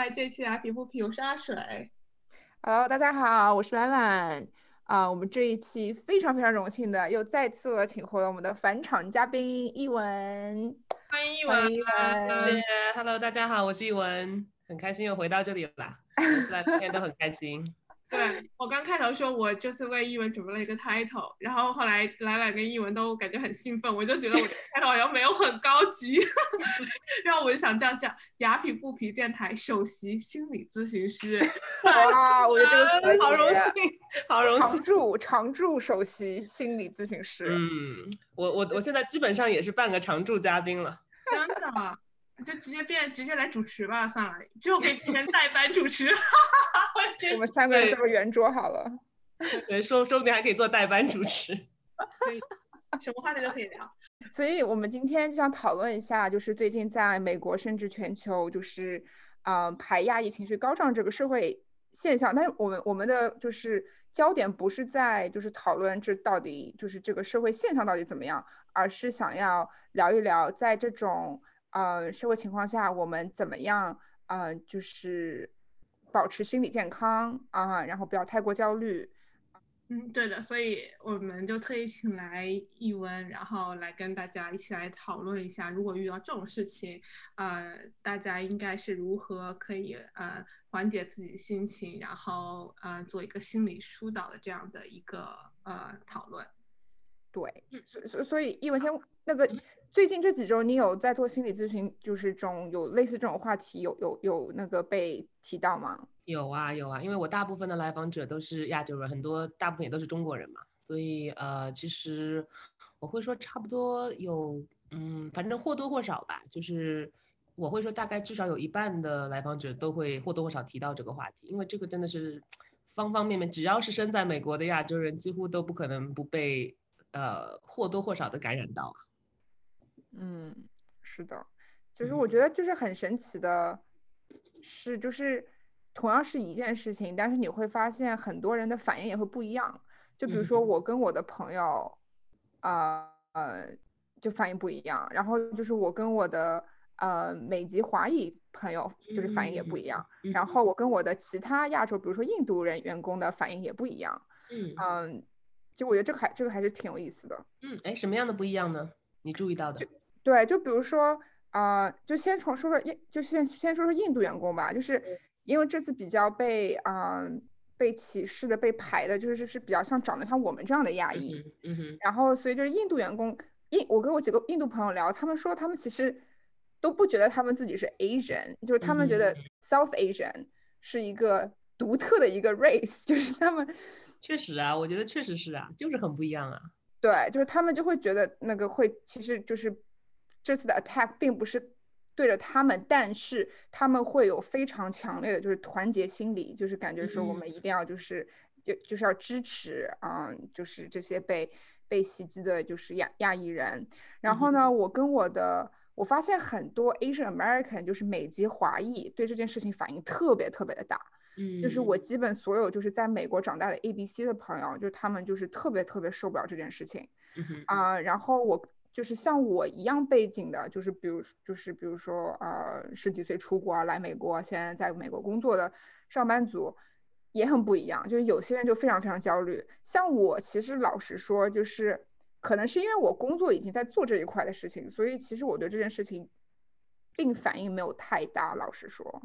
欢迎这期来皮肤皮，我是阿水。Hello，大家好，我是婉婉。啊，我们这一期非常非常荣幸的又再次请回了我们的返场嘉宾一文，欢迎一文。Hello，大家好，我是一文，很开心又回到这里了，每次来今天都很开心。对我刚开头说，我这次为译文准备了一个 title，然后后来兰兰跟译文都感觉很兴奋，我就觉得我的 title 好像没有很高级，然后我就想这样讲：雅痞不皮电台首席心理咨询师。哇，我觉得这个好荣幸，好荣幸，常驻常驻首席心理咨询师。嗯，我我我现在基本上也是半个常驻嘉宾了。真的。就直接变，直接来主持吧，算了，之后可以变成代班主持。我们三个人这么圆桌好了。对，说说不定还可以做代班主持。可以，什么话题都可以聊。所以我们今天就想讨论一下，就是最近在美国甚至全球，就是嗯排压抑情绪高涨这个社会现象。但是我们我们的就是焦点不是在就是讨论这到底就是这个社会现象到底怎么样，而是想要聊一聊在这种。呃，社会情况下，我们怎么样？呃，就是保持心理健康啊，然后不要太过焦虑。嗯，对的，所以我们就特意请来易文，然后来跟大家一起来讨论一下，如果遇到这种事情，呃，大家应该是如何可以呃缓解自己心情，然后呃做一个心理疏导的这样的一个呃讨论。对，所所所以易文先那个。最近这几周，你有在做心理咨询，就是这种有类似这种话题，有有有那个被提到吗？有啊有啊，因为我大部分的来访者都是亚洲人，很多大部分也都是中国人嘛，所以呃，其实我会说差不多有，嗯，反正或多或少吧，就是我会说大概至少有一半的来访者都会或多或少提到这个话题，因为这个真的是方方面面，只要是生在美国的亚洲人，几乎都不可能不被呃或多或少的感染到。嗯，是的，就是我觉得就是很神奇的，是就是同样是一件事情，但是你会发现很多人的反应也会不一样。就比如说我跟我的朋友，啊呃，就反应不一样。然后就是我跟我的呃美籍华裔朋友，就是反应也不一样。然后我跟我的其他亚洲，比如说印度人员工的反应也不一样。嗯嗯，就我觉得这个还这个还是挺有意思的。嗯，哎，什么样的不一样呢？你注意到的？对，就比如说，啊，就先从说说印，就先先说说印度员工吧，就是因为这次比较被啊被歧视的、被排的，就是是比较像长得像我们这样的亚裔，嗯哼，然后所以就是印度员工，印我跟我几个印度朋友聊，他们说他们其实都不觉得他们自己是 Asian，就是他们觉得 South Asian 是一个独特的一个 race，就是他们确实啊，我觉得确实是啊，就是很不一样啊，对，就是他们就会觉得那个会其实就是。这次的 attack 并不是对着他们，但是他们会有非常强烈的就是团结心理，就是感觉说我们一定要就是就就是要支持啊，就是这些被被袭击的就是亚亚裔人。然后呢，我跟我的我发现很多 Asian American 就是美籍华裔对这件事情反应特别特别的大。嗯，就是我基本所有就是在美国长大的 A B C 的朋友，就他们就是特别特别受不了这件事情。啊，然后我。就是像我一样背景的，就是比如，就是比如说，呃，十几岁出国来美国，现在在美国工作的上班族，也很不一样。就是有些人就非常非常焦虑。像我，其实老实说，就是可能是因为我工作已经在做这一块的事情，所以其实我对这件事情并反应没有太大。老实说，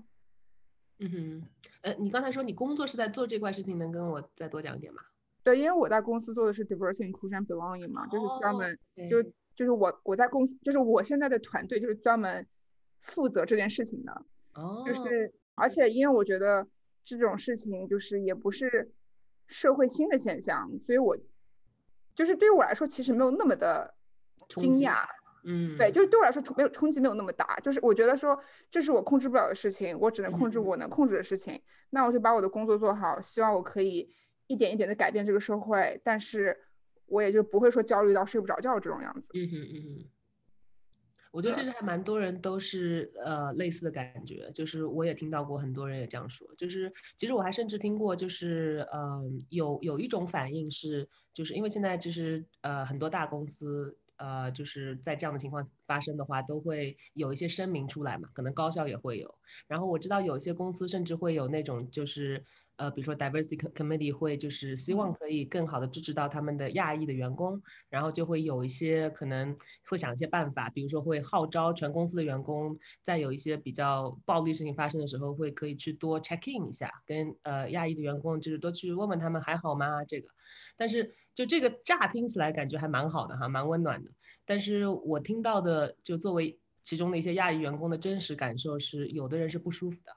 嗯哼，呃，你刚才说你工作是在做这块事情，能跟我再多讲一点吗？对，因为我在公司做的是 diversity inclusion belonging 嘛，就是专门就。就是我我在公司，就是我现在的团队就是专门负责这件事情的。哦。就是而且因为我觉得这种事情就是也不是社会新的现象，所以我就是对于我来说其实没有那么的惊讶。嗯。对，就是对我来说冲没有冲击没有那么大，就是我觉得说这是我控制不了的事情，我只能控制我能控制的事情，那我就把我的工作做好，希望我可以一点一点的改变这个社会，但是。我也就不会说焦虑到睡不着觉这种样子。嗯哼嗯哼，我觉得其实还蛮多人都是呃类似的感觉，就是我也听到过很多人也这样说，就是其实我还甚至听过，就是嗯有有一种反应是，就是因为现在其实呃很多大公司呃，就是在这样的情况发生的话，都会有一些声明出来嘛，可能高校也会有。然后我知道有些公司甚至会有那种就是。呃，比如说 diversity committee 会就是希望可以更好的支持到他们的亚裔的员工，然后就会有一些可能会想一些办法，比如说会号召全公司的员工，在有一些比较暴力事情发生的时候，会可以去多 check in 一下，跟呃亚裔的员工就是多去问问他们还好吗？这个，但是就这个乍听起来感觉还蛮好的哈，蛮温暖的，但是我听到的就作为其中的一些亚裔员工的真实感受是，有的人是不舒服的。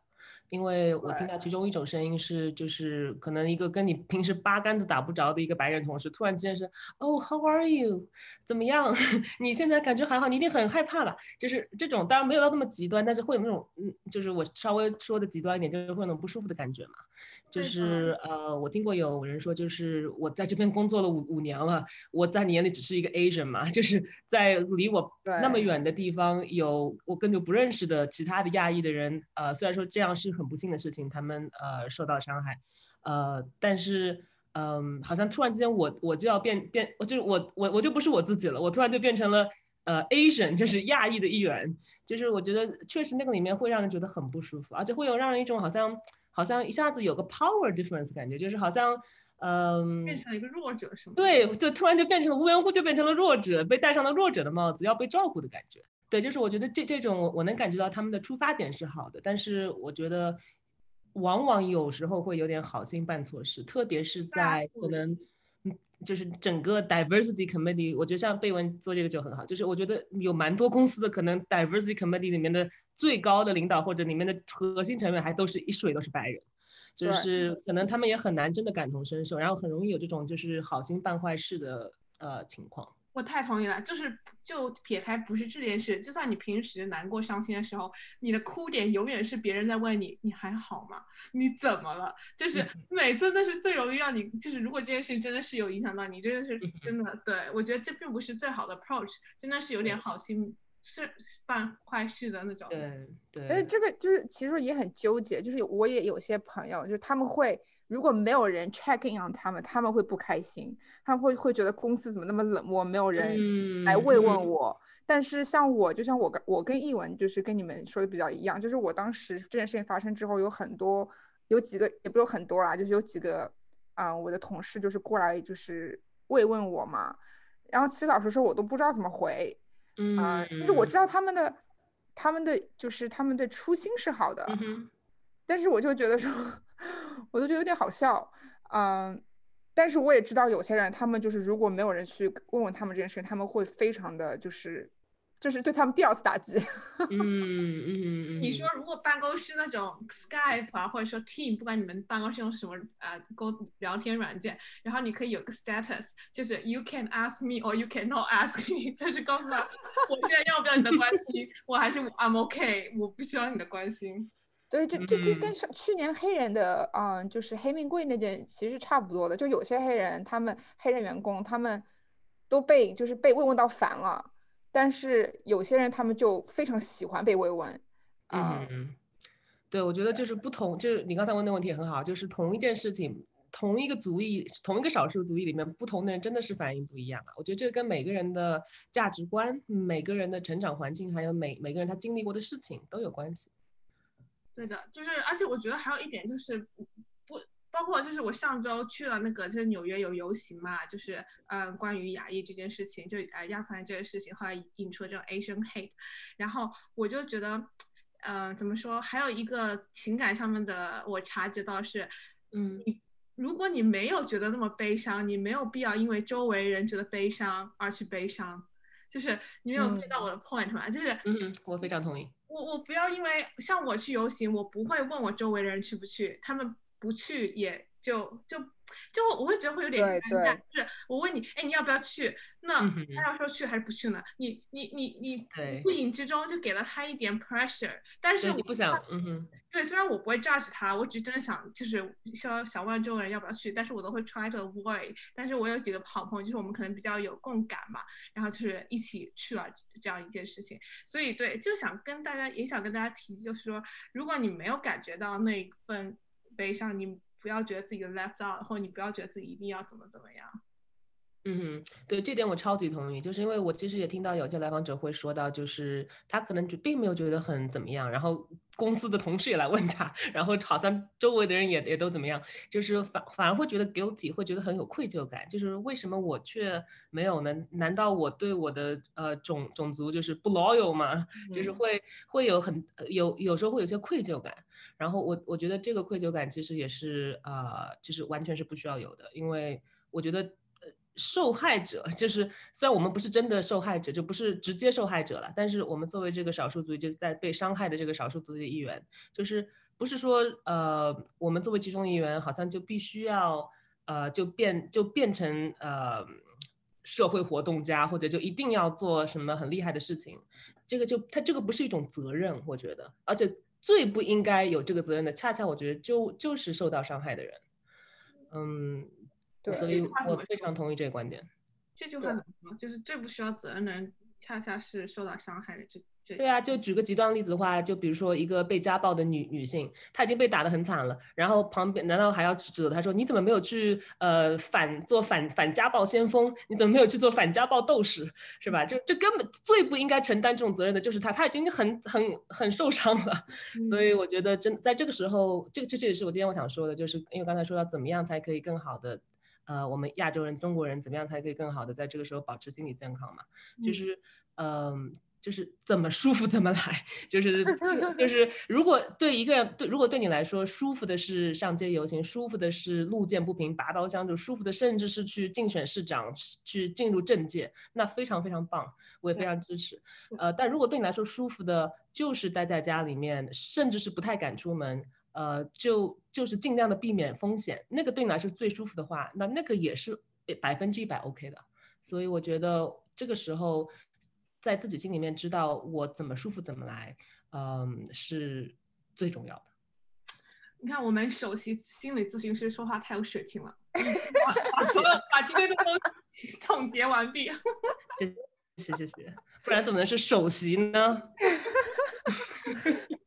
因为我听到其中一种声音是，就是可能一个跟你平时八竿子打不着的一个白人同事，突然之间是，哦，How are you？怎么样？你现在感觉还好？你一定很害怕吧？就是这种，当然没有到那么极端，但是会有那种，嗯，就是我稍微说的极端一点，就是会有那种不舒服的感觉嘛。就是呃，我听过有人说，就是我在这边工作了五五年了，我在你眼里只是一个 Asian 嘛，就是在离我那么远的地方有我根本不认识的其他的亚裔的人，呃，虽然说这样是很不幸的事情，他们呃受到伤害，呃，但是嗯，好像突然之间我我就要变变，我就是我我我就不是我自己了，我突然就变成了呃 Asian，就是亚裔的一员，就是我觉得确实那个里面会让人觉得很不舒服，而且会有让人一种好像。好像一下子有个 power difference 感觉，就是好像，嗯，变成了一个弱者是吗？对，就突然就变成了无缘无故就变成了弱者，被戴上了弱者的帽子，要被照顾的感觉。对，就是我觉得这这种我能感觉到他们的出发点是好的，但是我觉得往往有时候会有点好心办错事，特别是在可能。就是整个 diversity committee，我觉得像贝文做这个就很好。就是我觉得有蛮多公司的可能 diversity committee 里面的最高的领导或者里面的核心成员还都是一水都是白人，就是可能他们也很难真的感同身受，然后很容易有这种就是好心办坏事的呃情况。我太同意了，就是就撇开不是这件事，就算你平时难过伤心的时候，你的哭点永远是别人在问你你还好吗？你怎么了？就是每次都是最容易让你，就是如果这件事情真的是有影响到你，真的是真的，对我觉得这并不是最好的 approach，真的是有点好心是办坏事的那种。对对。但是这个就是其实也很纠结，就是我也有些朋友，就是他们会。如果没有人 check in on 他们，他们会不开心，他们会会觉得公司怎么那么冷漠，没有人来慰问我。但是像我，就像我跟我跟译文，就是跟你们说的比较一样，就是我当时这件事情发生之后，有很多有几个也不是很多啦，就是有几个啊，我的同事就是过来就是慰问我嘛。然后其实老实说，我都不知道怎么回，嗯，就是我知道他们的他们的就是他们的初心是好的，但是我就觉得说。我都觉得有点好笑，嗯，但是我也知道有些人，他们就是如果没有人去问问他们这件事，他们会非常的就是，就是对他们第二次打击。嗯嗯嗯。你说如果办公室那种 Skype 啊，或者说 Team，不管你们办公室用什么啊沟聊天软件，然后你可以有个 status，就是 You can ask me or you cannot ask me，就是告诉他我现在要不要你的关心，我还是 I'm OK，我不需要你的关心。对，这这些跟上去年黑人的，嗯，就是黑命贵那件其实差不多的。就有些黑人，他们黑人员工，他们都被就是被慰问到烦了，但是有些人他们就非常喜欢被慰问。嗯，对，我觉得就是不同，就是你刚才问的问题也很好，就是同一件事情，同一个族裔，同一个少数族裔里面，不同的人真的是反应不一样啊。我觉得这跟每个人的价值观、每个人的成长环境，还有每每个人他经历过的事情都有关系。对的，就是，而且我觉得还有一点就是，不包括就是我上周去了那个，就是纽约有游行嘛，就是嗯，关于亚裔这件事情，就呃亚团这个事情，后来引出了这种 Asian hate，然后我就觉得，嗯，怎么说，还有一个情感上面的，我察觉到是，嗯，如果你没有觉得那么悲伤，你没有必要因为周围人觉得悲伤而去悲伤，就是你没有 get 到我的 point 吗？就是，嗯，我非常同意。我我不要因为像我去游行，我不会问我周围的人去不去，他们不去也就就。就我会觉得会有点尴尬，就是我问你，哎，你要不要去？那他要说去还是不去呢？你你你你不影之中就给了他一点 pressure，但是我不想，嗯哼，对，虽然我不会 judge 他，我只是真的想就是想想问周围人要不要去，但是我都会 try to avoid。但是我有几个好朋友，就是我们可能比较有共感嘛，然后就是一起去了这样一件事情，所以对，就想跟大家也想跟大家提，就是说，如果你没有感觉到那一份悲伤，你。不要觉得自己的 left out，或者你不要觉得自己一定要怎么怎么样。嗯，对这点我超级同意，就是因为我其实也听到有些来访者会说到，就是他可能就并没有觉得很怎么样，然后公司的同事也来问他，然后好像周围的人也也都怎么样，就是反反而会觉得 guilty，会觉得很有愧疚感，就是为什么我却没有呢？难道我对我的呃种种族就是不 loyal 吗？就是会会有很有有时候会有些愧疚感，然后我我觉得这个愧疚感其实也是啊，就是完全是不需要有的，因为我觉得。受害者 就是，虽然我们不是真的受害者，就不是直接受害者了，但是我们作为这个少数族裔，就是在被伤害的这个少数族裔的一员，就是不是说，呃，我们作为其中一员，好像就必须要，呃，就变就变成呃社会活动家，或者就一定要做什么很厉害的事情，这个就他这个不是一种责任，我觉得，而且最不应该有这个责任的，恰恰我觉得就就是受到伤害的人，嗯。所以我非常同意这个观点。这句话怎么说？就是最不需要责任的人，恰恰是受到伤害的。这这。对啊，就举个极端例子的话，就比如说一个被家暴的女女性，她已经被打得很惨了，然后旁边难道还要指责她说你怎么没有去呃反做反反家暴先锋？你怎么没有去做反家暴斗士？是吧？就这根本最不应该承担这种责任的就是她，她已经很很很受伤了。所以我觉得真在这个时候，这个这这也是我今天我想说的，就是因为刚才说到怎么样才可以更好的。呃，我们亚洲人、中国人怎么样才可以更好的在这个时候保持心理健康嘛？就是，嗯，就是怎么舒服怎么来，就 是就是，如果对一个人对，如果对你来说舒服的是上街游行，舒服的是路见不平拔刀相助，舒服的甚至是去竞选市长，去进入政界，那非常非常棒，我也非常支持。呃，但如果对你来说舒服的就是待在家里面，甚至是不太敢出门。呃，就就是尽量的避免风险，那个对你来说最舒服的话，那那个也是百分之一百 OK 的。所以我觉得这个时候，在自己心里面知道我怎么舒服怎么来，嗯，是最重要的。你看，我们首席心理咨询师说话太有水平了，把所有把今天的都 总结完毕。谢谢谢谢，不然怎么能是首席呢？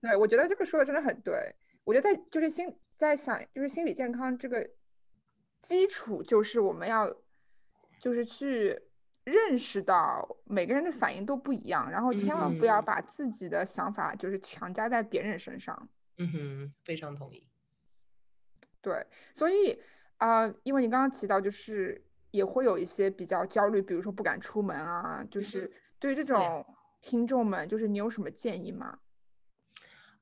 对，我觉得这个说的真的很对。我觉得在就是心在想就是心理健康这个基础，就是我们要就是去认识到每个人的反应都不一样，然后千万不要把自己的想法就是强加在别人身上。嗯哼，非常同意。对，所以啊，因为你刚刚提到就是也会有一些比较焦虑，比如说不敢出门啊，就是对于这种听众们，就是你有什么建议吗？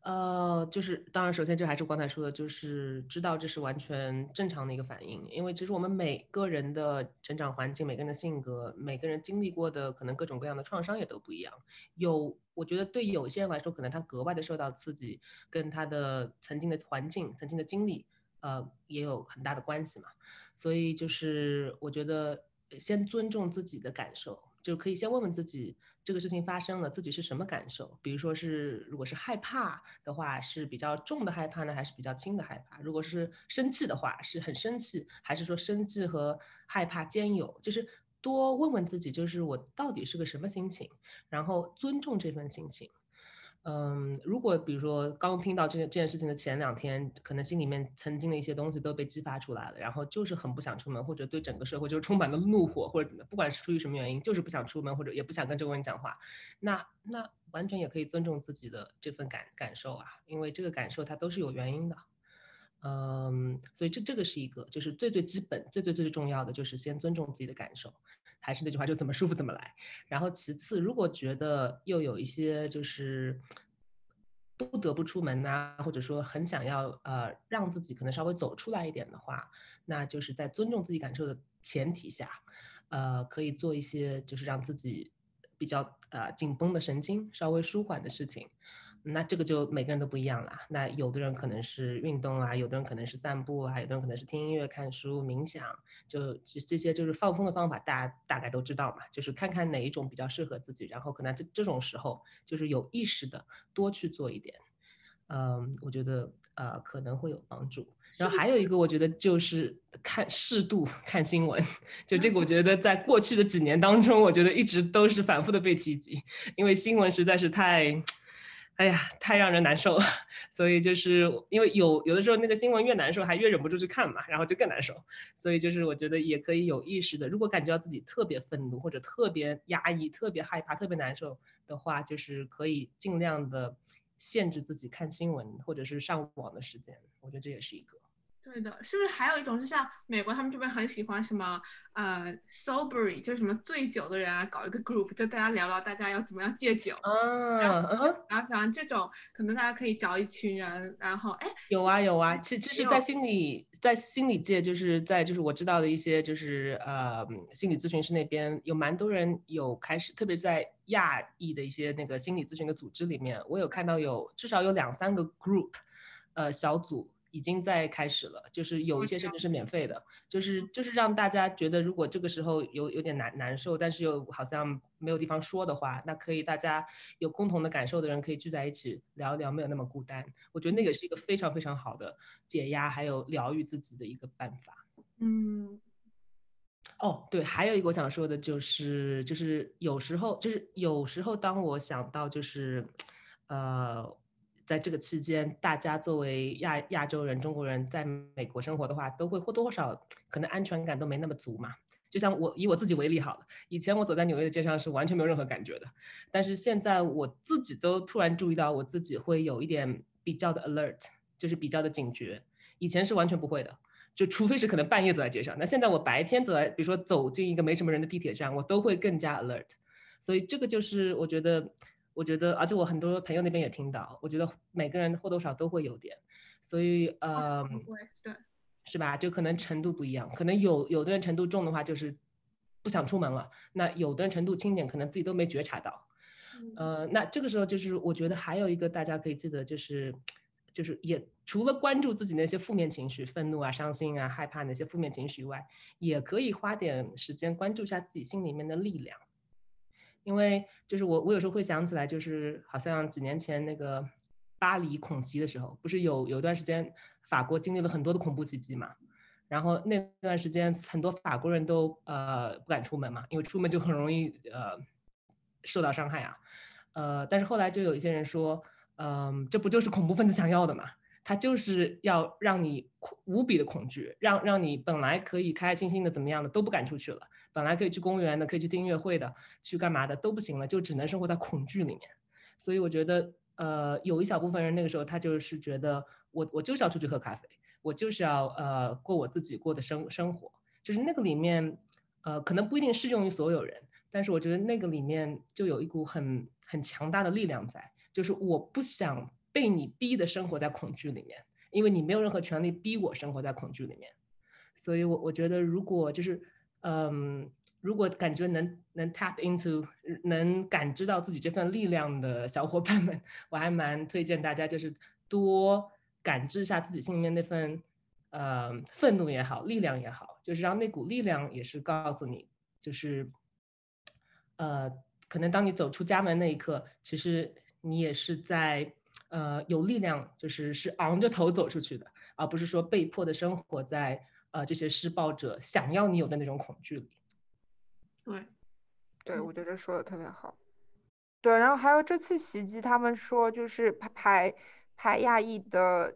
呃，就是当然，首先这还是刚才说的，就是知道这是完全正常的一个反应，因为其实我们每个人的成长环境、每个人的性格、每个人经历过的可能各种各样的创伤也都不一样。有，我觉得对有些人来说，可能他格外的受到刺激，跟他的曾经的环境、曾经的经历，呃，也有很大的关系嘛。所以就是我觉得先尊重自己的感受，就可以先问问自己。这个事情发生了，自己是什么感受？比如说是，如果是害怕的话，是比较重的害怕呢，还是比较轻的害怕？如果是生气的话，是很生气，还是说生气和害怕兼有？就是多问问自己，就是我到底是个什么心情，然后尊重这份心情。嗯，如果比如说刚听到这件这件事情的前两天，可能心里面曾经的一些东西都被激发出来了，然后就是很不想出门，或者对整个社会就是充满了怒火，或者怎么，不管是出于什么原因，就是不想出门，或者也不想跟这个人讲话，那那完全也可以尊重自己的这份感感受啊，因为这个感受它都是有原因的。嗯，所以这这个是一个，就是最最基本、最最最重要的，就是先尊重自己的感受。还是那句话，就怎么舒服怎么来。然后其次，如果觉得又有一些就是不得不出门呐，或者说很想要呃让自己可能稍微走出来一点的话，那就是在尊重自己感受的前提下，呃，可以做一些就是让自己比较呃紧绷的神经稍微舒缓的事情。那这个就每个人都不一样了。那有的人可能是运动啊，有的人可能是散步啊，有的人可能是听音乐、看书、冥想，就这些就是放松的方法，大家大概都知道嘛。就是看看哪一种比较适合自己，然后可能这这种时候就是有意识的多去做一点。嗯，我觉得呃可能会有帮助。然后还有一个，我觉得就是看适度看新闻。就这个，我觉得在过去的几年当中，我觉得一直都是反复的被提及，因为新闻实在是太。哎呀，太让人难受了。所以就是因为有有的时候那个新闻越难受，还越忍不住去看嘛，然后就更难受。所以就是我觉得也可以有意识的，如果感觉到自己特别愤怒或者特别压抑、特别害怕、特别难受的话，就是可以尽量的限制自己看新闻或者是上网的时间。我觉得这也是一个。对的，是不是还有一种是像美国他们这边很喜欢什么呃 sober，就是什么醉酒的人啊，搞一个 group，就大家聊聊大家要怎么样戒酒。啊，然后反正这种可能大家可以找一群人，然后哎，有啊有啊，其其实，在心理在心理界，就是在就是我知道的一些就是呃心理咨询师那边有蛮多人有开始，特别是在亚裔的一些那个心理咨询的组织里面，我有看到有至少有两三个 group，呃小组。已经在开始了，就是有一些甚至是免费的，就是就是让大家觉得，如果这个时候有有点难难受，但是又好像没有地方说的话，那可以大家有共同的感受的人可以聚在一起聊一聊，没有那么孤单。我觉得那个是一个非常非常好的解压还有疗愈自己的一个办法。嗯，哦对，还有一个我想说的就是，就是有时候就是有时候当我想到就是，呃。在这个期间，大家作为亚亚洲人、中国人在美国生活的话，都会或多或少可能安全感都没那么足嘛。就像我以我自己为例好了，以前我走在纽约的街上是完全没有任何感觉的，但是现在我自己都突然注意到我自己会有一点比较的 alert，就是比较的警觉。以前是完全不会的，就除非是可能半夜走在街上。那现在我白天走在，比如说走进一个没什么人的地铁站，我都会更加 alert。所以这个就是我觉得。我觉得，而且我很多朋友那边也听到，我觉得每个人或多少都会有点，所以呃，对，是吧？就可能程度不一样，可能有有的人程度重的话，就是不想出门了；那有的人程度轻点，可能自己都没觉察到。呃，那这个时候就是我觉得还有一个大家可以记得，就是就是也除了关注自己那些负面情绪，愤怒啊、伤心啊、害怕那些负面情绪以外，也可以花点时间关注一下自己心里面的力量。因为就是我，我有时候会想起来，就是好像几年前那个巴黎恐袭的时候，不是有有一段时间法国经历了很多的恐怖袭击嘛？然后那段时间很多法国人都呃不敢出门嘛，因为出门就很容易呃受到伤害啊。呃，但是后来就有一些人说，嗯，这不就是恐怖分子想要的嘛？他就是要让你无比的恐惧，让让你本来可以开开心心的怎么样的都不敢出去了。本来可以去公园的，可以去听音乐会的，去干嘛的都不行了，就只能生活在恐惧里面。所以我觉得，呃，有一小部分人那个时候他就是觉得，我我就是要出去喝咖啡，我就是要呃过我自己过的生生活。就是那个里面，呃，可能不一定适用于所有人，但是我觉得那个里面就有一股很很强大的力量在，就是我不想被你逼的生活在恐惧里面，因为你没有任何权利逼我生活在恐惧里面。所以我我觉得如果就是。嗯，如果感觉能能 tap into 能感知到自己这份力量的小伙伴们，我还蛮推荐大家，就是多感知一下自己心里面那份呃愤怒也好，力量也好，就是让那股力量也是告诉你，就是呃，可能当你走出家门那一刻，其实你也是在呃有力量，就是是昂着头走出去的，而不是说被迫的生活在。呃，这些施暴者想要你有的那种恐惧里，对，对，我觉得说的特别好。对，然后还有这次袭击，他们说就是排排亚裔的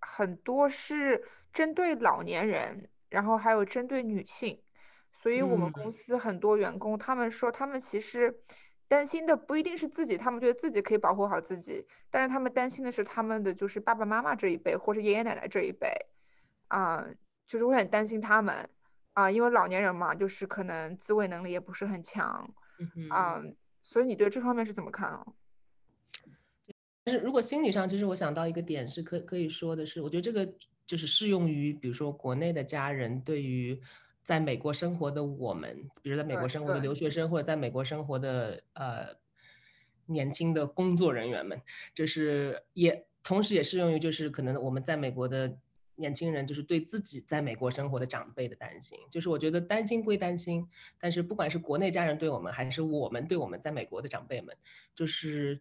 很多是针对老年人，然后还有针对女性，所以我们公司很多员工他们说，他们其实担心的不一定是自己，他们觉得自己可以保护好自己，但是他们担心的是他们的就是爸爸妈妈这一辈或者爷爷奶奶这一辈，啊。就是会很担心他们啊，因为老年人嘛，就是可能自卫能力也不是很强啊，所以你对这方面是怎么看啊？但是如果心理上，其实我想到一个点是可可以说的是，我觉得这个就是适用于比如说国内的家人对于在美国生活的我们，比如在美国生活的留学生或者在美国生活的呃年轻的工作人员们，就是也同时也适用于就是可能我们在美国的。年轻人就是对自己在美国生活的长辈的担心，就是我觉得担心归担心，但是不管是国内家人对我们，还是我们对我们在美国的长辈们，就是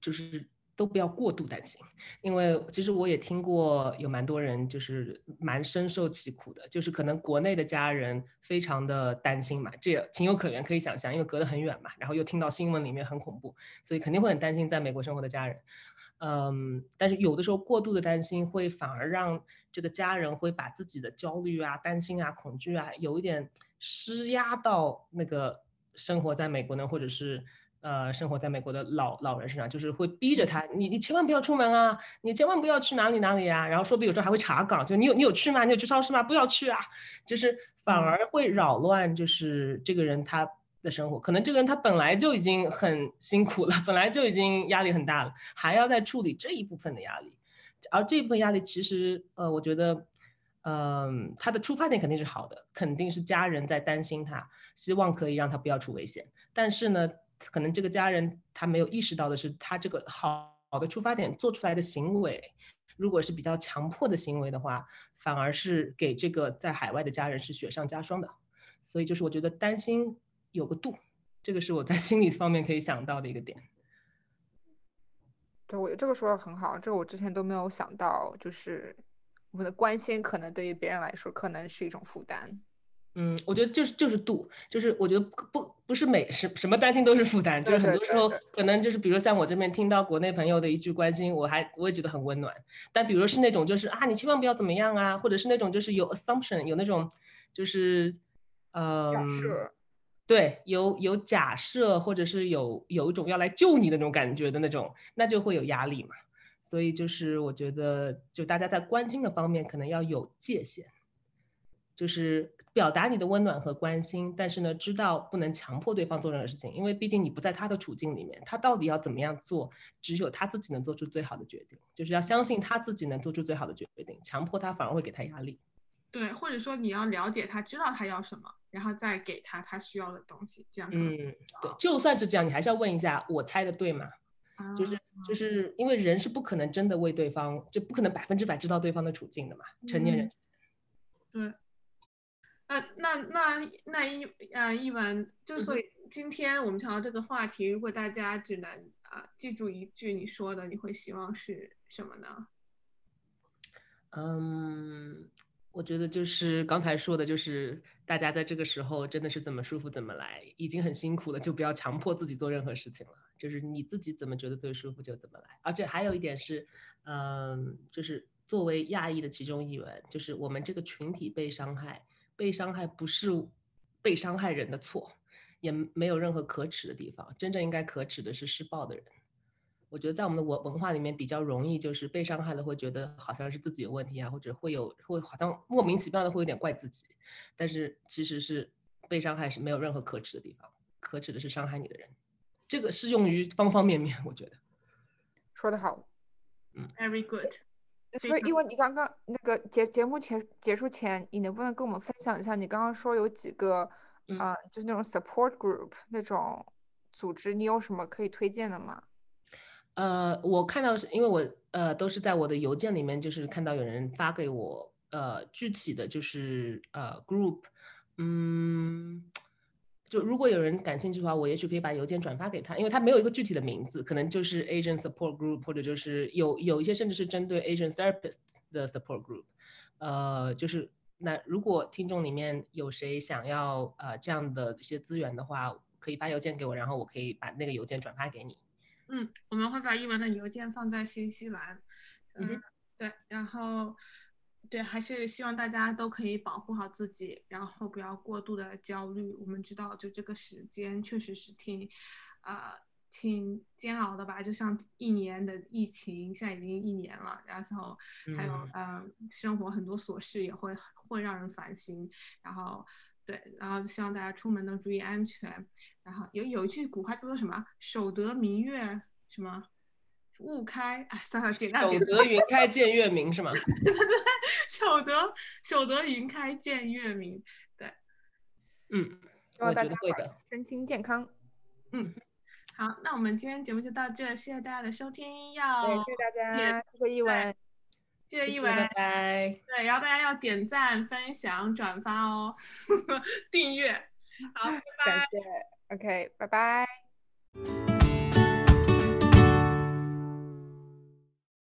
就是都不要过度担心，因为其实我也听过有蛮多人就是蛮深受其苦的，就是可能国内的家人非常的担心嘛，这也情有可原，可以想象，因为隔得很远嘛，然后又听到新闻里面很恐怖，所以肯定会很担心在美国生活的家人。嗯，但是有的时候过度的担心会反而让这个家人会把自己的焦虑啊、担心啊、恐惧啊，有一点施压到那个生活在美国呢，或者是。呃，生活在美国的老老人身上，就是会逼着他，你你千万不要出门啊，你千万不要去哪里哪里啊，然后说不定有时候还会查岗，就你有你有去吗？你有去超市吗？不要去啊，就是反而会扰乱，就是这个人他的生活，可能这个人他本来就已经很辛苦了，本来就已经压力很大了，还要再处理这一部分的压力，而这一部分压力其实，呃，我觉得，嗯，他的出发点肯定是好的，肯定是家人在担心他，希望可以让他不要出危险，但是呢。可能这个家人他没有意识到的是，他这个好的出发点做出来的行为，如果是比较强迫的行为的话，反而是给这个在海外的家人是雪上加霜的。所以就是我觉得担心有个度，这个是我在心理方面可以想到的一个点。对，我这个说的很好，这个我之前都没有想到，就是我们的关心可能对于别人来说可能是一种负担。嗯，我觉得就是就是度，就是我觉得不不是每什什么担心都是负担，就是很多时候可能就是比如像我这边听到国内朋友的一句关心，我还我也觉得很温暖。但比如是那种就是啊，你千万不要怎么样啊，或者是那种就是有 assumption 有那种就是呃，对，有有假设或者是有有一种要来救你的那种感觉的那种，那就会有压力嘛。所以就是我觉得就大家在关心的方面可能要有界限，就是。表达你的温暖和关心，但是呢，知道不能强迫对方做任何事情，因为毕竟你不在他的处境里面，他到底要怎么样做，只有他自己能做出最好的决定，就是要相信他自己能做出最好的决定，强迫他反而会给他压力。对，或者说你要了解他，知道他要什么，然后再给他他需要的东西，这样。嗯，对，就算是这样，你还是要问一下，我猜的对吗？就是就是因为人是不可能真的为对方，就不可能百分之百知道对方的处境的嘛，成年人。对。那那那那一啊一文，就所以今天我们谈到这个话题，如果大家只能啊记住一句你说的，你会希望是什么呢？嗯，我觉得就是刚才说的，就是大家在这个时候真的是怎么舒服怎么来，已经很辛苦了，就不要强迫自己做任何事情了，就是你自己怎么觉得最舒服就怎么来。而且还有一点是，嗯，就是作为亚裔的其中一员，就是我们这个群体被伤害。被伤害不是被伤害人的错，也没有任何可耻的地方。真正应该可耻的是施暴的人。我觉得在我们的文文化里面比较容易，就是被伤害了会觉得好像是自己有问题啊，或者会有会好像莫名其妙的会有点怪自己。但是其实是被伤害是没有任何可耻的地方，可耻的是伤害你的人。这个适用于方方面面，我觉得。说得好，嗯，Very good。所以，因为你刚刚那个节节目前结束前，你能不能跟我们分享一下？你刚刚说有几个啊，就是那种 support group 那种组织，你有什么可以推荐的吗？呃，我看到是因为我呃都是在我的邮件里面，就是看到有人发给我呃具体的就是呃 group，嗯。就如果有人感兴趣的话，我也许可以把邮件转发给他，因为他没有一个具体的名字，可能就是 Asian Support Group，或者就是有有一些甚至是针对 Asian Therapists 的 Support Group。呃，就是那如果听众里面有谁想要呃这样的一些资源的话，可以发邮件给我，然后我可以把那个邮件转发给你。嗯，我们会把英文的邮件放在新西兰。嗯，对，然后。对，还是希望大家都可以保护好自己，然后不要过度的焦虑。我们知道，就这个时间确实是挺，呃，挺煎熬的吧？就像一年的疫情，现在已经一年了，然后还有呃，生活很多琐事也会会让人烦心。然后，对，然后希望大家出门能注意安全。然后有有一句古话叫做什么？守得明月什么？雾开，哎，算了，简单简单。守得云开见月明是吗？对 对，守得守得云开见月明，对，嗯，我觉得会的。身心健康，嗯，好，那我们今天节目就到这，谢谢大家的收听，要谢谢大家，谢谢一文，谢谢一文，拜拜。对，然后大家要点赞、分享、转发哦，订阅，好，拜拜。感谢，OK，拜拜。